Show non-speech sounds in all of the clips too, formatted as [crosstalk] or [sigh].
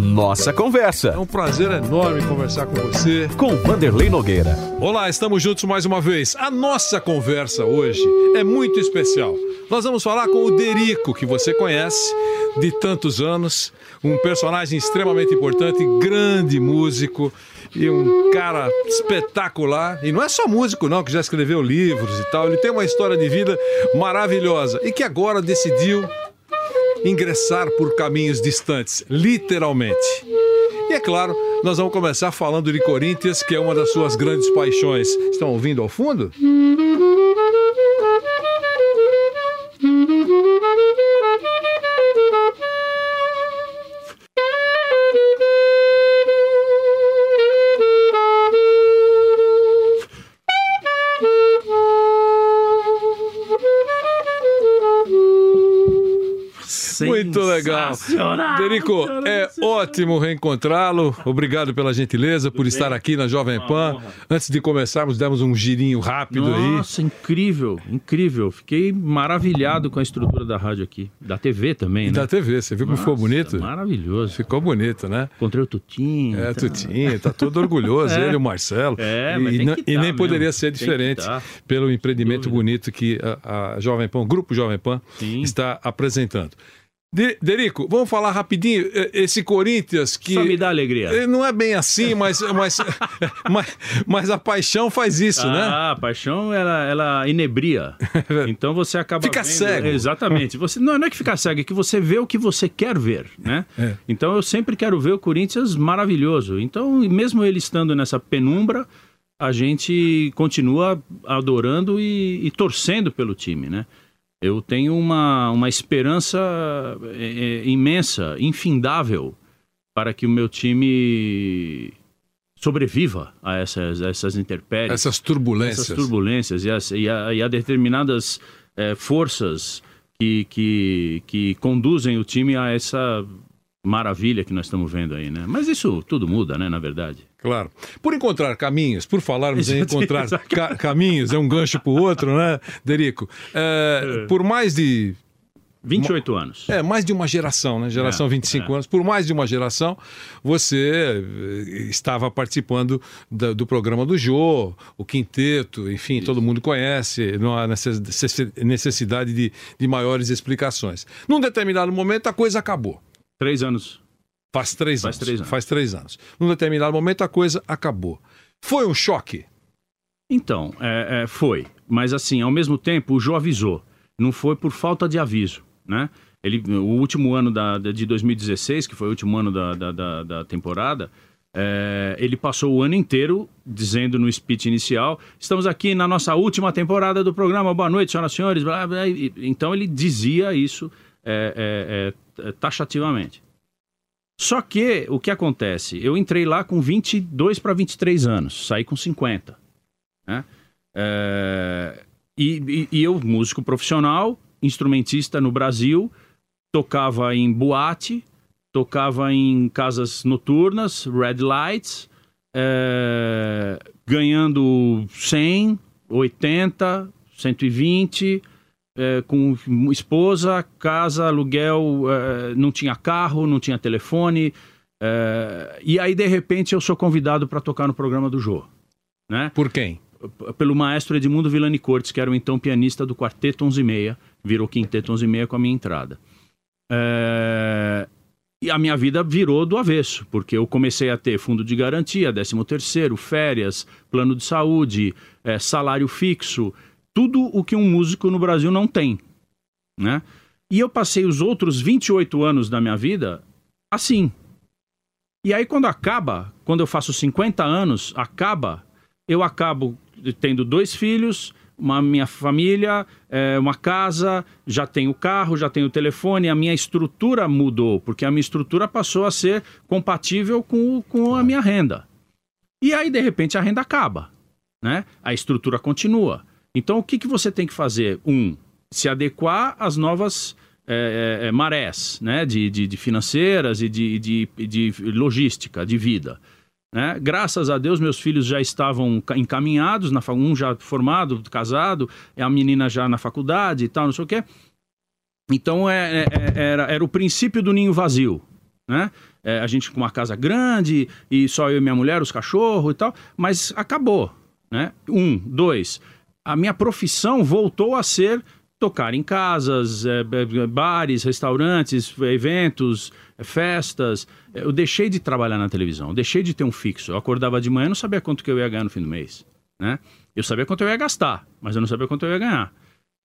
Nossa Conversa. É um prazer enorme conversar com você. Com Vanderlei Nogueira. Olá, estamos juntos mais uma vez. A nossa conversa hoje é muito especial. Nós vamos falar com o Derico, que você conhece de tantos anos, um personagem extremamente importante, grande músico e um cara espetacular. E não é só músico, não, que já escreveu livros e tal. Ele tem uma história de vida maravilhosa e que agora decidiu ingressar por caminhos distantes, literalmente. E é claro, nós vamos começar falando de Corinthians, que é uma das suas grandes paixões. Estão ouvindo ao fundo? Muito legal. Derico, é ótimo reencontrá-lo. Obrigado pela gentileza, por estar aqui na Jovem Pan. Antes de começarmos, demos um girinho rápido Nossa, aí. Nossa, incrível, incrível. Fiquei maravilhado com a estrutura da rádio aqui. Da TV também, e né? da TV, você viu como ficou bonito? Maravilhoso. Ficou bonito, né? Encontrei o Tutinho. É, tá... Tutinho, tá todo [laughs] orgulhoso, é. ele e o Marcelo. É, mas e, tem que e tá nem mesmo. poderia ser diferente pelo empreendimento bonito que a, a Jovem Pan, o Grupo Jovem Pan, Sim. está apresentando. De, Derico, vamos falar rapidinho. Esse Corinthians que. Só me dá alegria. Não é bem assim, mas, [laughs] mas, mas, mas, a paixão faz isso, ah, né? Ah, a paixão ela, ela inebria. [laughs] Então você acaba. Fica vendo... cego. Exatamente. Você, não, não é que ficar cego, é que você vê o que você quer ver, né? É. Então eu sempre quero ver o Corinthians maravilhoso. Então, mesmo ele estando nessa penumbra, a gente continua adorando e, e torcendo pelo time, né? Eu tenho uma, uma esperança é, é, imensa, infindável, para que o meu time sobreviva a essas, essas intempéries. Essas turbulências. Essas turbulências e, as, e, a, e a, determinadas é, forças que, que, que conduzem o time a essa maravilha que nós estamos vendo aí, né? Mas isso tudo muda, né, na verdade. Claro. Por encontrar caminhos, por falarmos em encontrar ca caminhos, é um gancho para o outro, né, Derico? É, por mais de 28 anos. É, mais de uma geração, né? Geração É, 25 é. anos. Por mais de uma geração, você eh, estava participando da- do programa do Jô, o Quinteto, enfim, todo mundo conhece, não há necess- necessidade de, de maiores explicações. Num determinado momento, a coisa acabou. Três anos. Faz três Faz anos. três anos. Faz três anos. Num determinado momento, a coisa acabou. Foi um choque? Então, é, é, foi. Mas assim, ao mesmo tempo, o Jô avisou. Não foi por falta de aviso, né? Ele, o último ano da, de 2016, que foi o último ano da, da, da- da temporada, é, ele passou o ano inteiro dizendo no speech inicial: estamos aqui na nossa última temporada do programa, boa noite, senhoras e senhores. então ele dizia isso é, é, é, taxativamente. Só que o que acontece? Eu entrei lá com 22 para 23 anos, saí com 50. Né? É, e, e- e eu, músico profissional, instrumentista no Brasil, tocava em boate, tocava em casas noturnas, red lights, é, ganhando 100, 80, 120, é, com esposa, casa, aluguel, é, não tinha carro, não tinha telefone. é, e aí, de repente, eu sou convidado para tocar no programa do Jô. Né? Por quem? pelo maestro Edmundo Villani Cortes, que era o então pianista do Quarteto 11 e meia, virou Quinteto 11 e meia com a minha entrada. É, E a minha vida virou do avesso, porque eu comecei a ter fundo de garantia, 13 terceiro, férias, plano de saúde, é, salário fixo, tudo o que um músico no Brasil não tem, né? E eu passei os outros 28 anos da minha vida assim. E aí quando acaba, quando eu faço 50 anos, acaba, eu acabo tendo dois filhos, uma minha família, é, uma casa, já tenho carro, já tenho telefone, a minha estrutura mudou, porque a minha estrutura passou a ser compatível com, com a minha renda. E aí, de repente, a renda acaba, né? A estrutura continua. Então, o que, que você tem que fazer? Um, se adequar às novas é, é, marés, né? De, de, de financeiras e de, de, de logística, de vida. Né? Graças a Deus, meus filhos já estavam encaminhados, na, um já formado, casado, a menina já na faculdade e tal, não sei o quê. Então é, é, é era, era o princípio do ninho vazio. Né? É, a gente com uma casa grande e só eu e minha mulher, os cachorros e tal, mas acabou. Né? Um, dois, a minha profissão voltou a ser tocar em casas, é, bares, restaurantes, eventos, festas. Eu deixei de trabalhar na televisão, deixei de ter um fixo. Eu acordava de manhã e não sabia quanto que eu ia ganhar no fim do mês. Né? Eu sabia quanto eu ia gastar, mas eu não sabia quanto eu ia ganhar.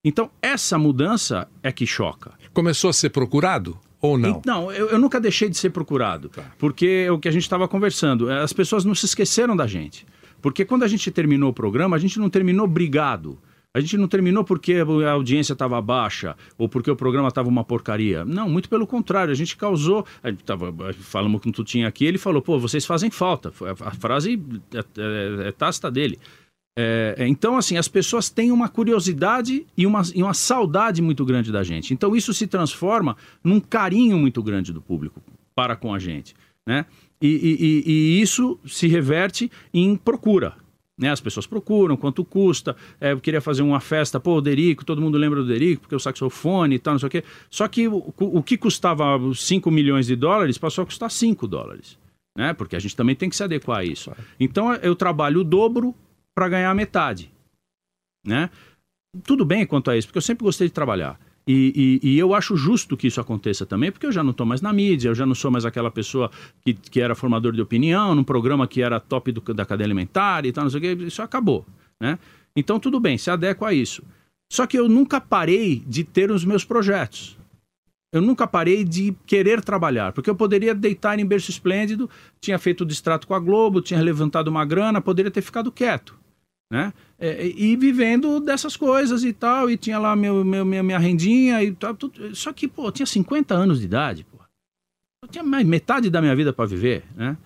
Então, essa mudança é que choca. Começou a ser procurado? Ou não? Não, eu, eu nunca deixei de ser procurado. Tá. Porque é o que a gente estava conversando, as pessoas não se esqueceram da gente. Porque quando a gente terminou o programa, a gente não terminou brigado. A gente não terminou porque a audiência estava baixa ou porque o programa estava uma porcaria. Não, muito pelo contrário. A gente causou. A gente tava, falamos com o Tutinho aqui, ele falou: pô, vocês fazem falta. A frase é, é, é dele. É, é, então, assim, as pessoas têm uma curiosidade e uma, e uma saudade muito grande da gente. Então, isso se transforma num carinho muito grande do público para com a gente. Né? E, e, e, isso se reverte em procura. Né, as pessoas procuram, quanto custa. É, eu queria fazer uma festa, pô, o Derico, todo mundo lembra do Derico, porque o saxofone e tal, não sei o quê. Só que o, o que custava 5 milhões de dólares passou a custar 5 dólares. Né? Porque a gente também tem que se adequar a isso. Então eu trabalho o dobro para ganhar a metade. Né? Tudo bem quanto a isso, porque eu sempre gostei de trabalhar. E, e, e, eu acho justo que isso aconteça também, porque eu já não estou mais na mídia, eu já não sou mais aquela pessoa que, que era formador de opinião, num programa que era top do, da cadeia alimentar e tal, não sei o que, isso acabou, né? Então tudo bem, se adequa a isso. Só que eu nunca parei de ter os meus projetos. Eu nunca parei de querer trabalhar, porque eu poderia deitar em berço esplêndido, tinha feito o distrato com a Globo, tinha levantado uma grana, poderia ter ficado quieto né? É, e vivendo dessas coisas e tal, e tinha lá meu, meu, minha, minha rendinha e tal. Tudo. Só que, pô, eu tinha 50 anos de idade, pô. Eu tinha mais metade da minha vida para viver, né?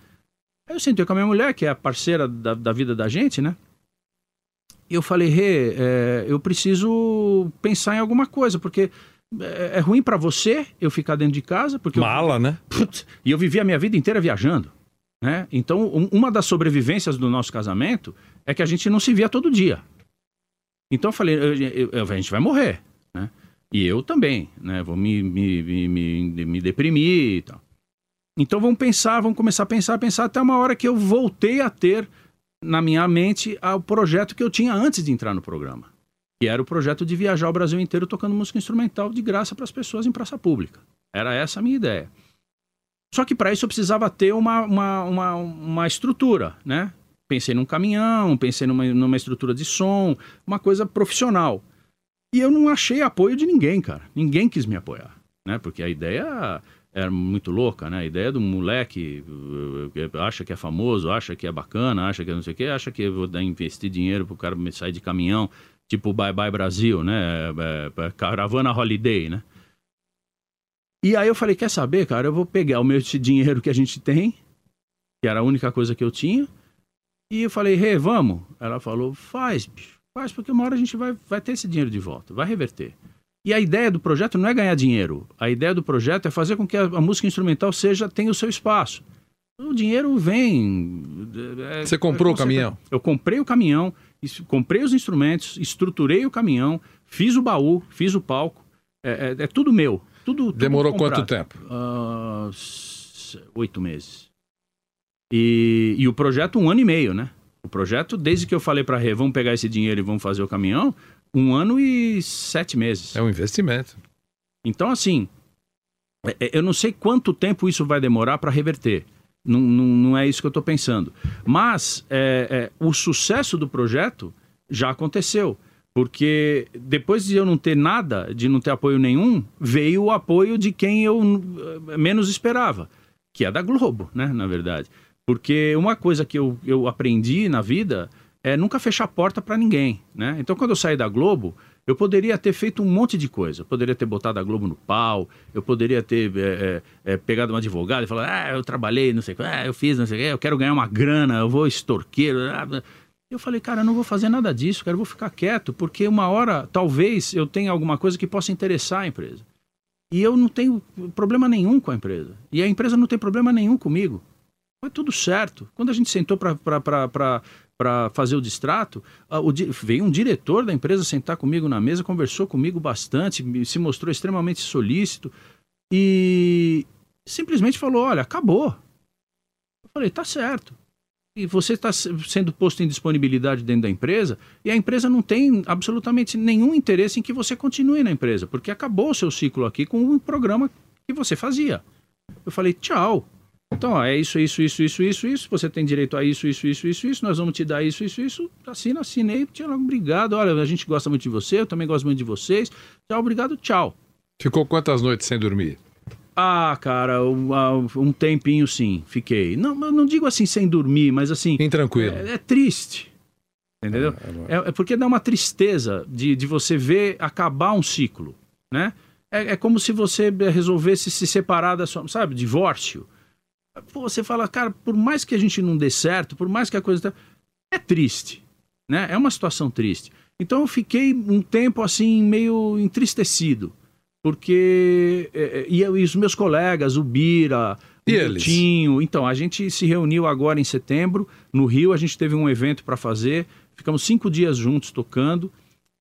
Aí eu sentei com a minha mulher, que é a parceira da, da vida da gente, né? E eu falei, Rê, é, eu preciso pensar em alguma coisa, porque é, é ruim para você eu ficar dentro de casa, porque... Mala, eu, né? Putz, e eu vivi a minha vida inteira viajando. Né? Então, um, uma das sobrevivências do nosso casamento é que a gente não se via todo dia. Então eu falei, eu, eu, a gente vai morrer, né? E eu também, né? Vou me, me, me, me, me deprimir e tal. Então vamos pensar, vamos começar a pensar, pensar até uma hora que eu voltei a ter na minha mente o projeto que eu tinha antes de entrar no programa. Que era o projeto de viajar o Brasil inteiro tocando música instrumental de graça para as pessoas em praça pública. Era essa a minha ideia. Só que para isso eu precisava ter uma, uma, uma, uma estrutura, né? Pensei num caminhão, pensei numa, numa estrutura de som, uma coisa profissional. E eu não achei apoio de ninguém, cara. Ninguém quis me apoiar, né? Porque a ideia era muito louca, né? A ideia do moleque uh, acha que é famoso, acha que é bacana, acha que é não sei o quê, acha que eu vou dar, investir dinheiro pro cara sair de caminhão, tipo Bye Bye Brasil, né? É, é, é, caravana Holiday, né? E aí eu falei, quer saber, cara, eu vou pegar o meu dinheiro que a gente tem, que era a única coisa que eu tinha, e eu falei, Rê, hey, vamos? Ela falou, faz, bicho, faz, porque uma hora a gente vai, vai ter esse dinheiro de volta, vai reverter. E a ideia do projeto não é ganhar dinheiro. A ideia do projeto é fazer com que a, a música instrumental seja tenha o seu espaço. O dinheiro vem. É, Você comprou é, o caminhão? Eu comprei o caminhão, comprei os instrumentos, estruturei o caminhão, fiz o baú, fiz o palco. É, é, é tudo meu. Tudo, tudo Demorou quanto tempo? Uh, oito meses. E, e o projeto, um ano e meio, né? O projeto, desde que eu falei para a Rê, vamos pegar esse dinheiro e vamos fazer o caminhão, um ano e sete meses. É um investimento. Então, assim, é, é, eu não sei quanto tempo isso vai demorar para reverter. Não, não, não, é isso que eu estou pensando. Mas é, é, o sucesso do projeto já aconteceu. Porque depois de eu não ter nada, de não ter apoio nenhum, veio o apoio de quem eu menos esperava, que é da Globo, né, na verdade. Porque uma coisa que eu, eu aprendi na vida é nunca fechar a porta para ninguém, né? Então, quando eu saí da Globo, eu poderia ter feito um monte de coisa. Eu poderia ter botado a Globo no pau, eu poderia ter é, é, pegado um advogado e falado, ah, eu trabalhei, não sei o que, ah, eu fiz, não sei o que, eu quero ganhar uma grana, eu vou extorqueiro. Ah. Eu falei, cara, eu não vou fazer nada disso, cara, eu vou ficar quieto, porque uma hora, talvez, eu tenha alguma coisa que possa interessar a empresa. E eu não tenho problema nenhum com a empresa. E a empresa não tem problema nenhum comigo. Foi tudo certo. Quando a gente sentou para fazer o distrato, o, veio um diretor da empresa sentar comigo na mesa, conversou comigo bastante, se mostrou extremamente solícito e simplesmente falou: Olha, acabou. Eu falei: Tá certo e você está sendo posto em disponibilidade dentro da empresa e a empresa não tem absolutamente nenhum interesse em que você continue na empresa, porque acabou o seu ciclo aqui com o programa que você fazia. Eu falei, tchau. Então, ó, é isso, isso, isso, isso, isso, isso. Você tem direito a isso, isso, isso, isso, isso. Nós vamos te dar isso, isso, isso. Assina, assinei. Tchau, obrigado. Olha, a gente gosta muito de você, eu também gosto muito de vocês. Tchau, obrigado, tchau. Ficou quantas noites sem dormir? Ah, cara, um, um tempinho sim, fiquei. Não, não digo assim sem dormir, mas assim. Bem tranquilo. É, é triste. Entendeu? É, é, é, porque dá uma tristeza de, de você ver acabar um ciclo, né? É, é como se você resolvesse se separar da sua, sabe, divórcio. Pô, você fala, cara, por mais que a gente não dê certo, por mais que a coisa. Tá, é triste, né? É uma situação triste. Então eu fiquei um tempo assim, meio entristecido porque é, é, e, e, os meus colegas, o Bira, o Tinho, então a gente se reuniu agora em setembro no Rio, a gente teve um evento para fazer, ficamos cinco dias juntos tocando,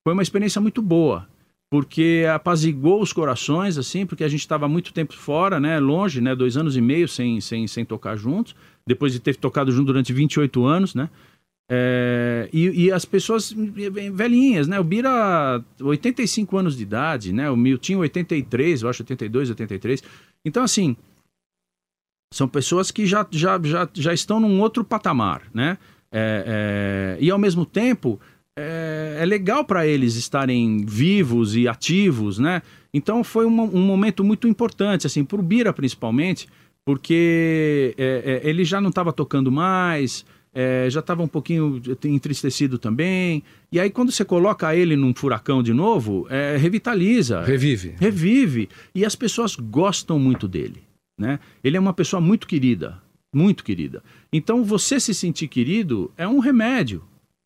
foi uma experiência muito boa, porque apazigou os corações assim, porque a gente estava muito tempo fora, né, longe, né, dois anos e meio sem, sem, sem tocar juntos, depois de ter tocado junto durante 28 anos, né, é, e, e, as pessoas velhinhas, né? O Bira, 85 anos de idade, né? O Miltinho, 83, eu acho 82, 83. Então, assim, são pessoas que já, já, já, já estão num outro patamar, né? É, é, e ao mesmo tempo, é, é legal para eles estarem vivos e ativos, né? Então foi um, um momento muito importante, assim, para o Bira principalmente, porque é, é, ele já não estava tocando mais é, já estava um pouquinho entristecido também. E aí, quando você coloca ele num furacão de novo, é, revitaliza. Revive. Revive. E as pessoas gostam muito dele. Né? Ele é uma pessoa muito querida. Muito querida. Então, você se sentir querido é um remédio.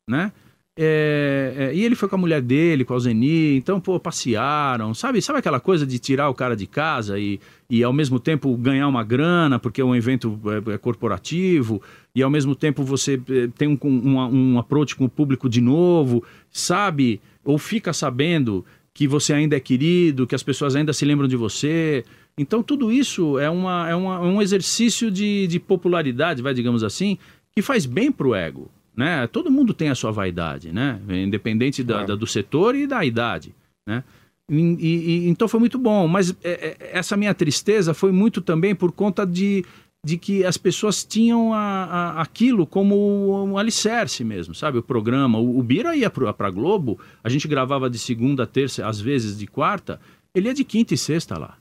Né? É, é, e ele foi com a mulher dele, com a Zeni, então, pô, passearam, sabe? Sabe aquela coisa de tirar o cara de casa e, e ao mesmo tempo ganhar uma grana, porque é um evento é, é corporativo, e ao mesmo tempo você é, tem um, um, um approach com o público de novo, sabe? Ou fica sabendo que você ainda é querido, que as pessoas ainda se lembram de você. Então, tudo isso é, uma, é, uma, é um exercício de, de popularidade, vai, digamos assim, que faz bem pro ego né? Todo mundo tem a sua vaidade, né? Independente da, da do setor e da idade, né? E, e, então foi muito bom, mas é, é, essa minha tristeza foi muito também por conta de, de que as pessoas tinham a, a, aquilo como um alicerce mesmo, sabe? O programa. O, o Bira ia para Globo, a gente gravava de segunda, terça, às vezes de quarta, ele ia de quinta e sexta lá.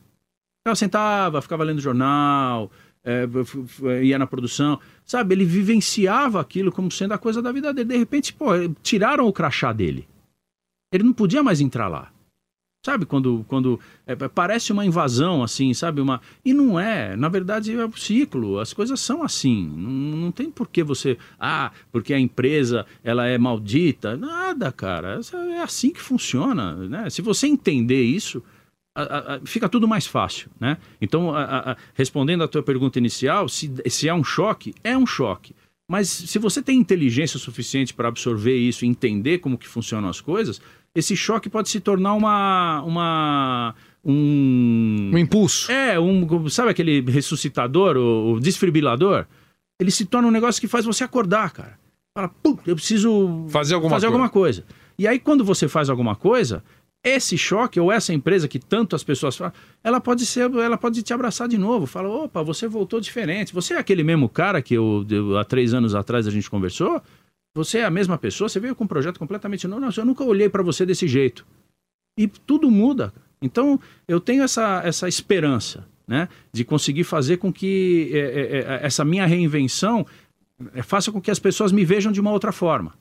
Eu sentava, ficava lendo jornal, é, ia na produção, sabe? Ele vivenciava aquilo como sendo a coisa da vida dele. De repente, pô, tiraram o crachá dele. Ele não podia mais entrar lá. Sabe, quando, quando é, parece uma invasão, assim, sabe? Uma... E não é. Na verdade, é o ciclo. As coisas são assim. Não, não tem por que você. Ah, porque a empresa ela é maldita. Nada, cara. É assim que funciona. Né? Se você entender isso, a, a, fica tudo mais fácil, né? Então, a, respondendo à tua pergunta inicial, se, se é um choque, é um choque. Mas se você tem inteligência suficiente para absorver isso e entender como que funcionam as coisas, esse choque pode se tornar uma, uma um... um impulso. É, um, sabe aquele ressuscitador, o, o desfibrilador? Ele se torna um negócio que faz você acordar, cara. Fala, eu preciso fazer alguma, fazer coisa. alguma coisa. E aí, quando você faz alguma coisa, esse choque ou essa empresa que tanto as pessoas falam, ela pode ser, ela pode te abraçar de novo. Fala, opa, você voltou diferente. Você é aquele mesmo cara que eu, eu, há três anos atrás a gente conversou? Você é a mesma pessoa? Você veio com um projeto completamente novo? Eu nunca olhei para você desse jeito. E tudo muda. Então, eu tenho essa, essa esperança, né, de conseguir fazer com que é, é, essa minha reinvenção faça com que as pessoas me vejam de uma outra forma.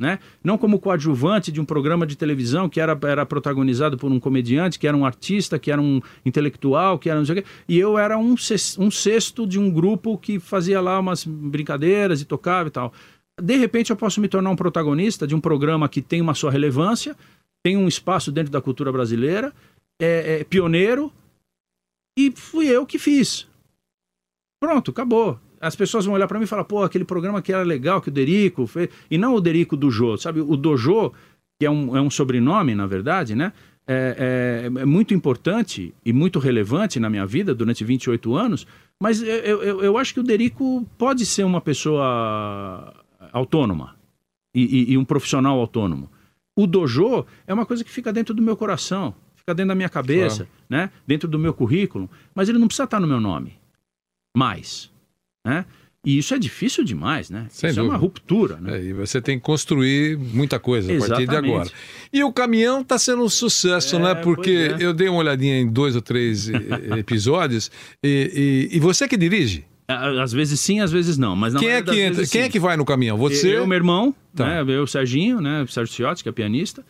Né? Não como coadjuvante de um programa de televisão que era, era protagonizado por um comediante, que era um artista, que era um intelectual, que era não sei o quê. E eu era um, um sexto de um grupo que fazia lá umas brincadeiras e tocava e tal. De repente eu posso me tornar um protagonista de um programa que tem uma sua relevância, tem um espaço dentro da cultura brasileira, é, é pioneiro, e fui eu que fiz. Pronto, acabou. As pessoas vão olhar para mim e falar, pô, aquele programa que era legal, que o Derico fez. E não o Derico do Jô, sabe? O Dojo, que é um, é um sobrenome, na verdade, né? É, é- é muito importante e muito relevante na minha vida durante 28 anos, mas eu, eu, eu acho que o Derico pode ser uma pessoa autônoma e, e- e um profissional autônomo. O dojo é uma coisa que fica dentro do meu coração, fica dentro da minha cabeça, né? dentro do meu currículo, mas ele não precisa estar no meu nome. Mais. Né? E isso é difícil demais, né? Sem isso é uma dúvida. ruptura. Né? É, e você tem que construir muita coisa a partir de Exatamente. agora. E o caminhão está sendo um sucesso, É, né? Porque é. eu dei uma olhadinha em dois ou três eh, episódios. E, e- e você que dirige? Às vezes sim, às vezes não. Mas Quem é que entra? Quem é que vai no caminhão? Você? Eu, meu irmão, Tá. né? Eu, o Serginho, né? O Sérgio Ciotti, que é pianista.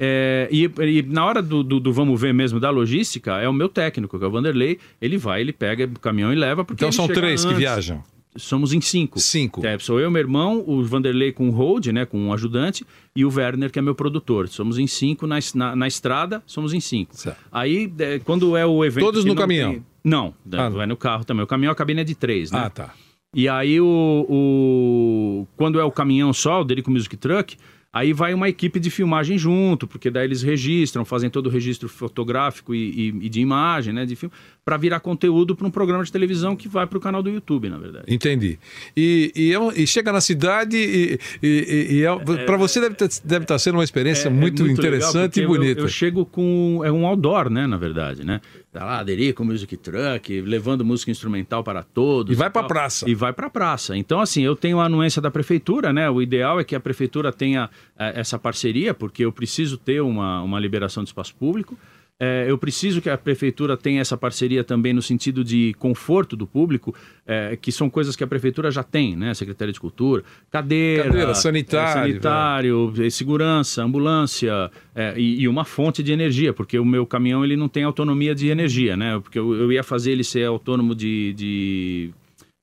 É, e, e na hora do, do- do vamos ver mesmo da logística, é o meu técnico, que é o Vanderlei. Ele vai, ele pega o caminhão e leva. Porque Então são três que antes. viajam. Somos em cinco. Cinco. É, sou eu, meu irmão, o Vanderlei com o hold, né? Com um ajudante, e o Werner, que é meu produtor. Somos em cinco na, na, na estrada, somos em cinco. Certo. Aí, é, quando é o evento. Todos que no caminhão? tem- Não, Ah, vai no carro também. O caminhão, a cabine é de três, né? Ah, tá. E aí, o, o- quando é o caminhão só, o Derico Music Truck, aí vai uma equipe de filmagem junto, porque daí eles registram, fazem todo o registro fotográfico e, e- e de imagem, né, de filme, para virar conteúdo para um programa de televisão que vai para o canal do YouTube, na verdade. Entendi. E, e, é um- e chega na cidade e, e, para você deve, ter- deve estar sendo uma experiência É- é muito, legal, interessante e bonita. Eu, eu chego com. É um outdoor, né, na verdade, né? Tá lá, Derico Music Truck, levando música instrumental para todos. E vai pra tal. praça. E vai pra praça. Então, assim, eu tenho a anuência da prefeitura, né? O ideal é que a prefeitura tenha eh, essa parceria, porque eu preciso ter uma, uma liberação de espaço público. Eh, eu preciso que a prefeitura tenha essa parceria também no sentido de conforto do público, eh, que são coisas que a prefeitura já tem, né? Secretaria de Cultura, cadeira, Cadeira, eh, sanitário, sanitário, eh, segurança, ambulância eh, e, e uma fonte de energia, porque o meu caminhão ele não tem autonomia de energia, né? Porque eu, eu ia fazer ele ser autônomo de, de,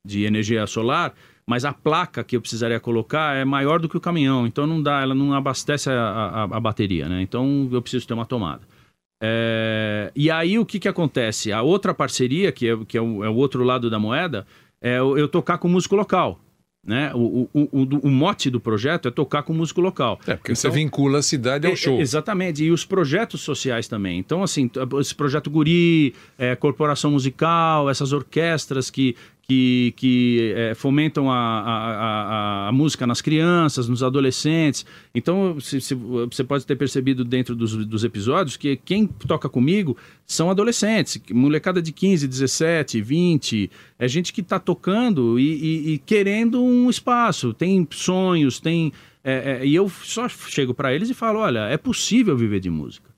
de energia solar, mas a placa que eu precisaria colocar é maior do que o caminhão, então não dá, ela não abastece a, a, a bateria, né? Então eu preciso ter uma tomada. É, e aí o que, que acontece? A outra parceria, que é, que é, o, é o outro lado da moeda, é eu tocar com músico local. Né? O, o, o, o mote do projeto é tocar com músico local. É, porque você Então, vincula a cidade ao é, show. é, Exatamente, e os projetos sociais também. Então, assim, esse projeto Guri, é, Corporação Musical, essas orquestras que, que, que é, fomentam a, a, a, a música nas crianças, nos adolescentes. Então, você pode ter percebido dentro dos, dos episódios que quem toca comigo são adolescentes, molecada de 15, 17, 20, é gente que está tocando e, e- e querendo um espaço, tem sonhos, tem. é, é, e eu só chego para eles e falo: olha, é possível viver de música.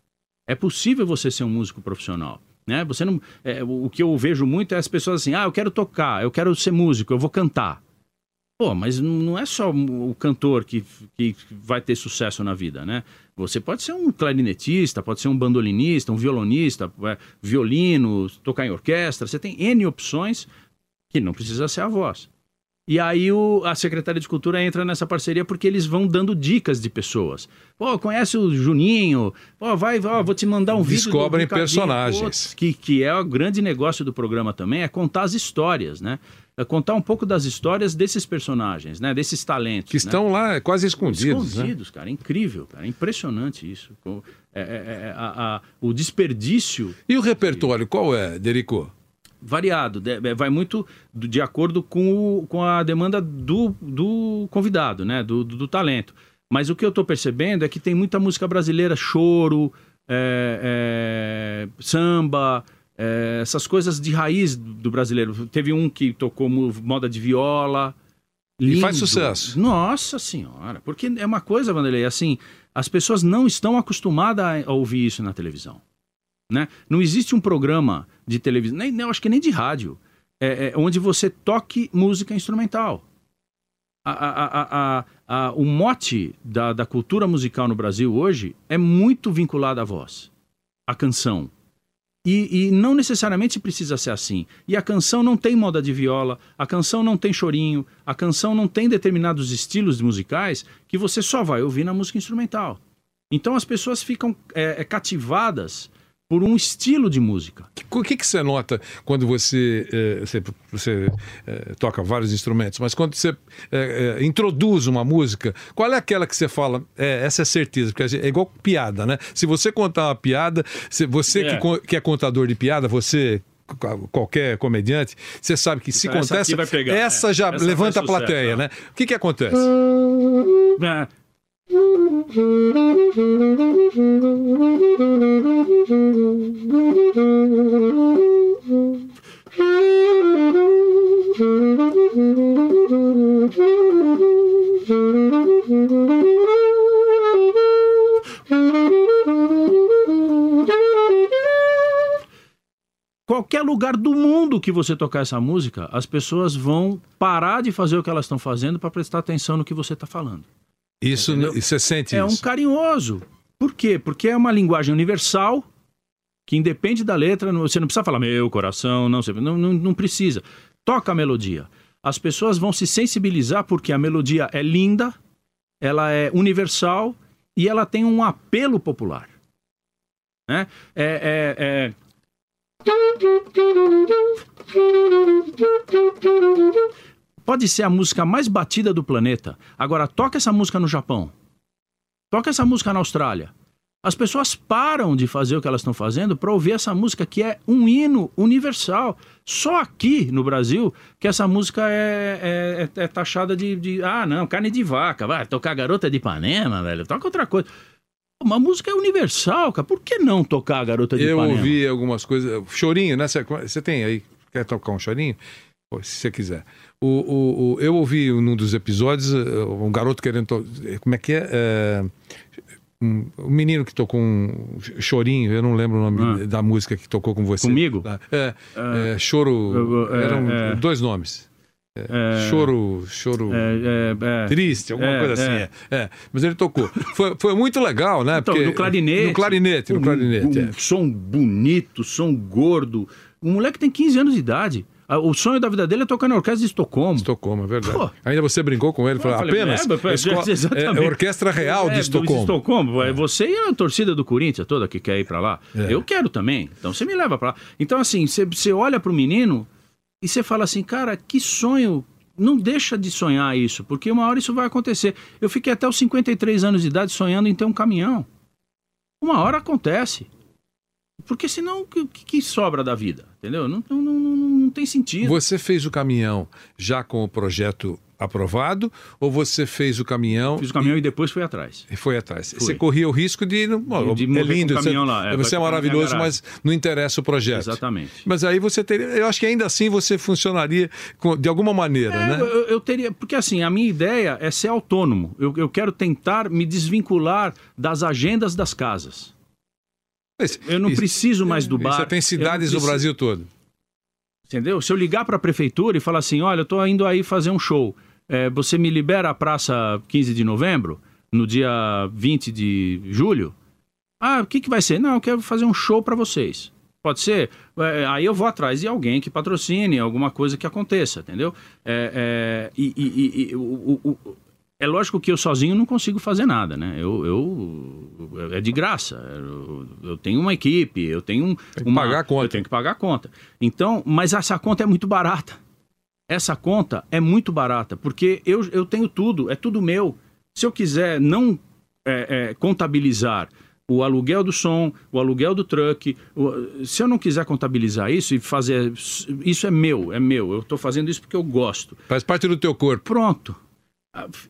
É possível você ser um músico profissional. Né? Você não, é, o que eu vejo muito é as pessoas assim: ah, eu quero tocar, eu quero ser músico, eu vou cantar. Pô, mas não é só o cantor que, que vai ter sucesso na vida, né? Você pode ser um clarinetista, pode ser um bandolinista, um violonista, é, violino, tocar em orquestra. Você tem N opções que não precisa ser a voz. E aí o, a Secretaria de Cultura entra nessa parceria porque eles vão dando dicas de pessoas. Pô, conhece o Juninho? Pô, vai, ó, vou te mandar um vídeo. Descobrem personagens. Pô, que, que é o grande negócio do programa também, é contar as histórias, né? É contar um pouco das histórias desses personagens, né? Desses talentos. Que né? estão lá quase escondidos, né? Escondidos, cara. É incrível, cara. É impressionante isso. É- é- é- a- a- o desperdício E o repertório, qual é, Derico? Variado, de- é, vai muito de acordo com, o- com a demanda do, do convidado, né? Do, do- do talento. Mas o que eu estou percebendo é que tem muita música brasileira, choro, é, é, samba, é, essas coisas de raiz do brasileiro. Teve um que tocou moda de viola. E faz Lindo. sucesso. Nossa senhora, porque é uma coisa, Vanderlei, assim, as pessoas não estão acostumadas a ouvir isso na televisão. Né? Não existe um programa de televisão, nem, eu acho que nem de rádio, é, é, onde você toque música instrumental. a- a- a- o mote da, da cultura musical no Brasil hoje é muito vinculado à voz, à canção. E, e não necessariamente precisa ser assim. E a canção não tem moda de viola, a canção não tem chorinho, a canção não tem determinados estilos musicais que você só vai ouvir na música instrumental. Então as pessoas ficam é, é, cativadas por um estilo de música. O que, que você nota quando você, eh, você, você, eh, toca vários instrumentos, mas quando você eh, introduz uma música, qual é aquela que você fala, é, essa é certeza, porque é igual piada, né? Se você contar uma piada, se você É. Que, que é contador de piada, você qu- qualquer comediante, você sabe que se Essa contar essa, vai pegar, essa é. já Essa levanta a plateia, é. né? O que que acontece? Qualquer lugar do mundo que você tocar essa música, as pessoas vão parar de fazer o que elas estão fazendo para prestar atenção no que você está falando. Isso, Entendeu? você sente É um isso? carinhoso. Por quê? Porque é uma linguagem universal que independe da letra, você não precisa falar meu coração, não, não, não, não precisa. Toca a melodia. As pessoas vão se sensibilizar porque a melodia é linda, ela é universal e ela tem um apelo popular. Né? É, é, é... Pode ser a música mais batida do planeta. Agora, toca essa música no Japão. Toca essa música na Austrália. As pessoas param de fazer o que elas estão fazendo para ouvir essa música que é um hino universal. Só aqui no Brasil que essa música é, é- é taxada de, de, Ah, não, carne de vaca. Vai tocar Garota de Ipanema, velho. Toca outra coisa. Uma música é universal, cara. Por que não tocar a Garota de Eu Ipanema? ouvi algumas coisas. Chorinho, né? Você tem aí? Quer tocar um chorinho? Se você quiser. O, o, o- eu ouvi num dos episódios eh, um garoto querendo. to- Como é que é? É, um, um menino que tocou um chorinho, eu não lembro o nome Ah. da música que tocou com você. Comigo? É, é, choro. é, eram é. dois nomes. É, Choro. Choro. é, é, é. Triste, alguma É, coisa assim. é. É. É, Mas ele tocou. Foi, foi muito legal, né? Então, Porque- no clarinete. No clarinete, no Um- clarinete. Um, é. som bonito, som gordo. Um moleque tem 15 anos de idade. O sonho da vida dele é tocar na orquestra de Estocolmo. Estocolmo, é verdade. Pô. Ainda você brincou com ele, falou, falei, apenas é, escola- [laughs] é, exatamente. é Orquestra Real É, de do- Estocolmo. Estocolmo. É Você e a torcida do Corinthians toda que quer ir pra lá. É. Eu quero também. Então você me leva pra lá. Então, assim, você, você olha pro menino e você fala assim, cara, que sonho. Não deixa de sonhar isso, porque uma hora isso vai acontecer. Eu fiquei até os 53 anos de idade sonhando em ter um caminhão. Uma hora acontece. Porque senão, o que, que sobra da vida? Entendeu? Não, não, não, não, tem sentido. Você fez o caminhão já com o projeto aprovado ou você fez o caminhão Fiz o caminhão e depois fui atrás. e foi atrás? Fui. Você corria o risco de... Bom, De é morrer com lindo, o caminhão você, lá, é, você é pra minha maravilhoso, mas não interessa o projeto. Exatamente. Mas aí você teria... Eu acho que ainda assim você funcionaria de alguma maneira, É, né? eu, eu teria. Porque assim, a minha ideia é ser autônomo. Eu, eu quero tentar me desvincular das agendas das casas. Mas- Eu não e- preciso mais do bar. Você tem cidades preciso- Brasil todo. Entendeu? Se eu ligar para a prefeitura e falar assim: olha, eu tô indo aí fazer um show, é, você me libera a praça 15 de novembro, no dia 20 de julho? Ah, o que, que vai ser? Não, eu quero fazer um show para vocês. Pode ser? É, aí eu vou atrás de alguém que patrocine, alguma coisa que aconteça, entendeu? É, e, e- e- e o- o- o- é lógico que eu sozinho não consigo fazer nada, né? Eu, eu- é de graça. Eu, eu tenho uma equipe, eu tenho um, Tem que uma, pagar a conta. Eu tenho que pagar a conta. Então, mas essa conta é muito barata. Essa conta é muito barata, porque eu, eu tenho tudo, é tudo meu. Se eu quiser não é, é, contabilizar o aluguel do som, o aluguel do truck, o- se eu não quiser contabilizar isso e fazer. Isso é meu, é meu. Eu estou fazendo isso porque eu gosto. Faz parte do teu corpo. Pronto.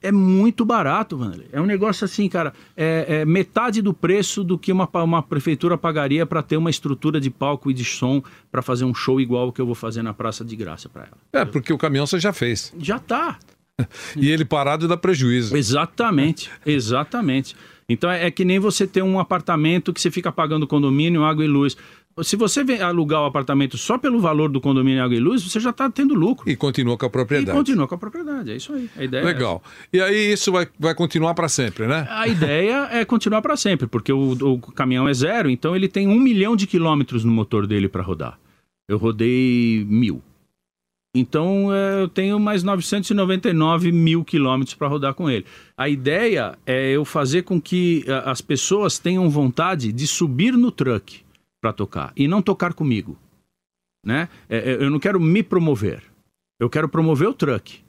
É muito barato, mano. É um negócio assim, cara. É, é metade do preço do que uma, uma prefeitura pagaria para ter uma estrutura de palco e de som para fazer um show igual o que eu vou fazer na praça de graça para ela. É, porque o caminhão você já fez. Já tá. [laughs] E ele parado dá prejuízo. Exatamente, exatamente. Então é, é que nem você ter um apartamento que você fica pagando condomínio, água e luz. se você alugar o apartamento só pelo valor do condomínio Água e Luz, você já está tendo lucro. E continua com a E propriedade. continua com a propriedade, é isso aí. A ideia é Legal. E aí isso vai, vai continuar para sempre, né? A ideia é continuar para sempre, porque o, o caminhão é zero, então ele tem um milhão de quilômetros no motor dele para rodar. Eu rodei mil. Então é, eu tenho mais 999 mil quilômetros para rodar com ele. A ideia é eu fazer com que a- as pessoas tenham vontade de subir no truck para tocar e não tocar comigo. Né? É, é, eu não quero me promover. Eu quero promover o truck.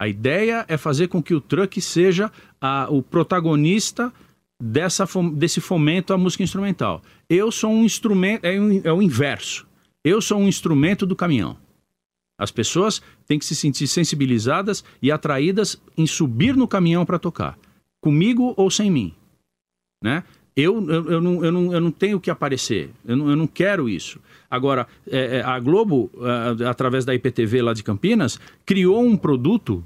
A ideia é fazer com que o truck seja a- o protagonista dessa, desse fomento à música instrumental. Eu sou um instrumento, é, o- é o inverso. Eu sou um instrumento do caminhão. As pessoas têm que se sentir sensibilizadas e atraídas em subir no caminhão para tocar, comigo ou sem mim. Né? Eu, eu, eu, não, eu, não, eu não tenho que aparecer, eu não, eu não quero isso. Agora, é, é, a Globo, através da IPTV lá de Campinas, criou um produto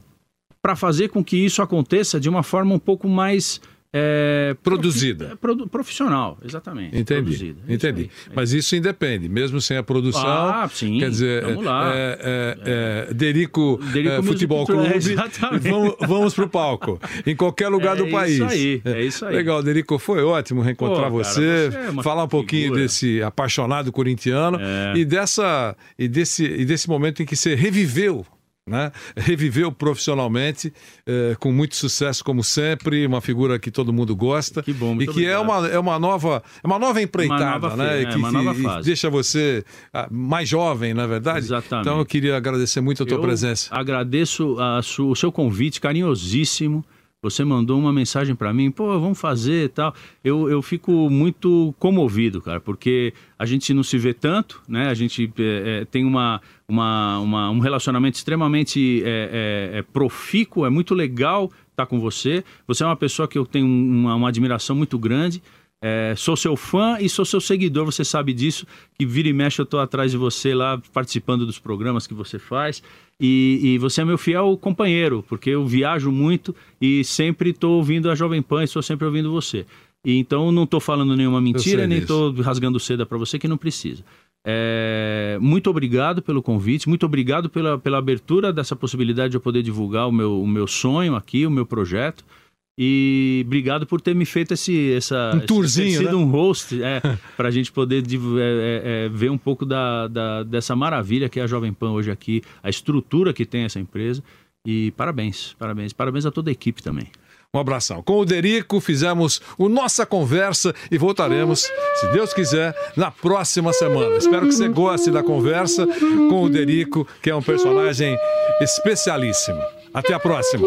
para fazer com que isso aconteça de uma forma um pouco mais. É, Produzida. é, produ- profissional, exatamente. Entendi. Produzida. É isso Entendi. aí. Mas isso independe, mesmo sem a produção. Ah, sim. Quer dizer, Vamos lá. é, é, é, Derico, Derico é, Futebol Clube. [laughs] é, exatamente. vamos, vamos pro palco. Em qualquer lugar É do isso país. aí, é isso aí. Legal, Derico, foi ótimo reencontrar Pô, cara, você, você é uma falar um pouquinho figura. desse apaixonado corintiano É. e, dessa, e, desse, e desse momento em que você reviveu. Né? [laughs] Reviveu profissionalmente, eh, com muito sucesso, como sempre, uma figura que todo mundo gosta. Que bom, E que é uma, é uma nova é uma nova empreitada, nova né? é, que, uma nova fase. deixa você ah, mais jovem, na verdade. Exatamente. Então eu queria agradecer muito a tua Eu presença. Agradeço a su- o seu convite carinhosíssimo. Você mandou uma mensagem para mim, pô, vamos fazer e tal. Eu, eu fico muito comovido, cara, porque a gente não se vê tanto, né? A gente é, é, tem uma, uma, uma- um relacionamento extremamente é, é, é profícuo, é muito legal estar com você. Você é uma pessoa que eu tenho uma, uma admiração muito grande. É, sou seu fã e sou seu seguidor, você sabe disso. Que vira e mexe eu estou atrás de você lá, participando dos programas que você faz. E, e você é meu fiel companheiro, porque eu viajo muito e sempre estou ouvindo a Jovem Pan e estou sempre ouvindo você. E então não estou falando nenhuma mentira, nem estou rasgando seda para você que não precisa. É, muito obrigado pelo convite, muito obrigado pela, pela abertura dessa possibilidade de eu poder divulgar o meu, o meu sonho aqui, o meu projeto. E obrigado por ter me feito esse, essa, Um tourzinho, ter sido né? um host, é, [laughs] para a gente poder é, é, é, ver um pouco da, da- dessa maravilha que é a Jovem Pan hoje aqui, a estrutura que tem essa empresa. E parabéns, parabéns, parabéns a toda a equipe também. Um abração. Com o Derico fizemos o Nossa Conversa e voltaremos, se Deus quiser, na próxima semana. Espero que você goste da conversa com o Derico, que é um personagem especialíssimo. Até a próxima.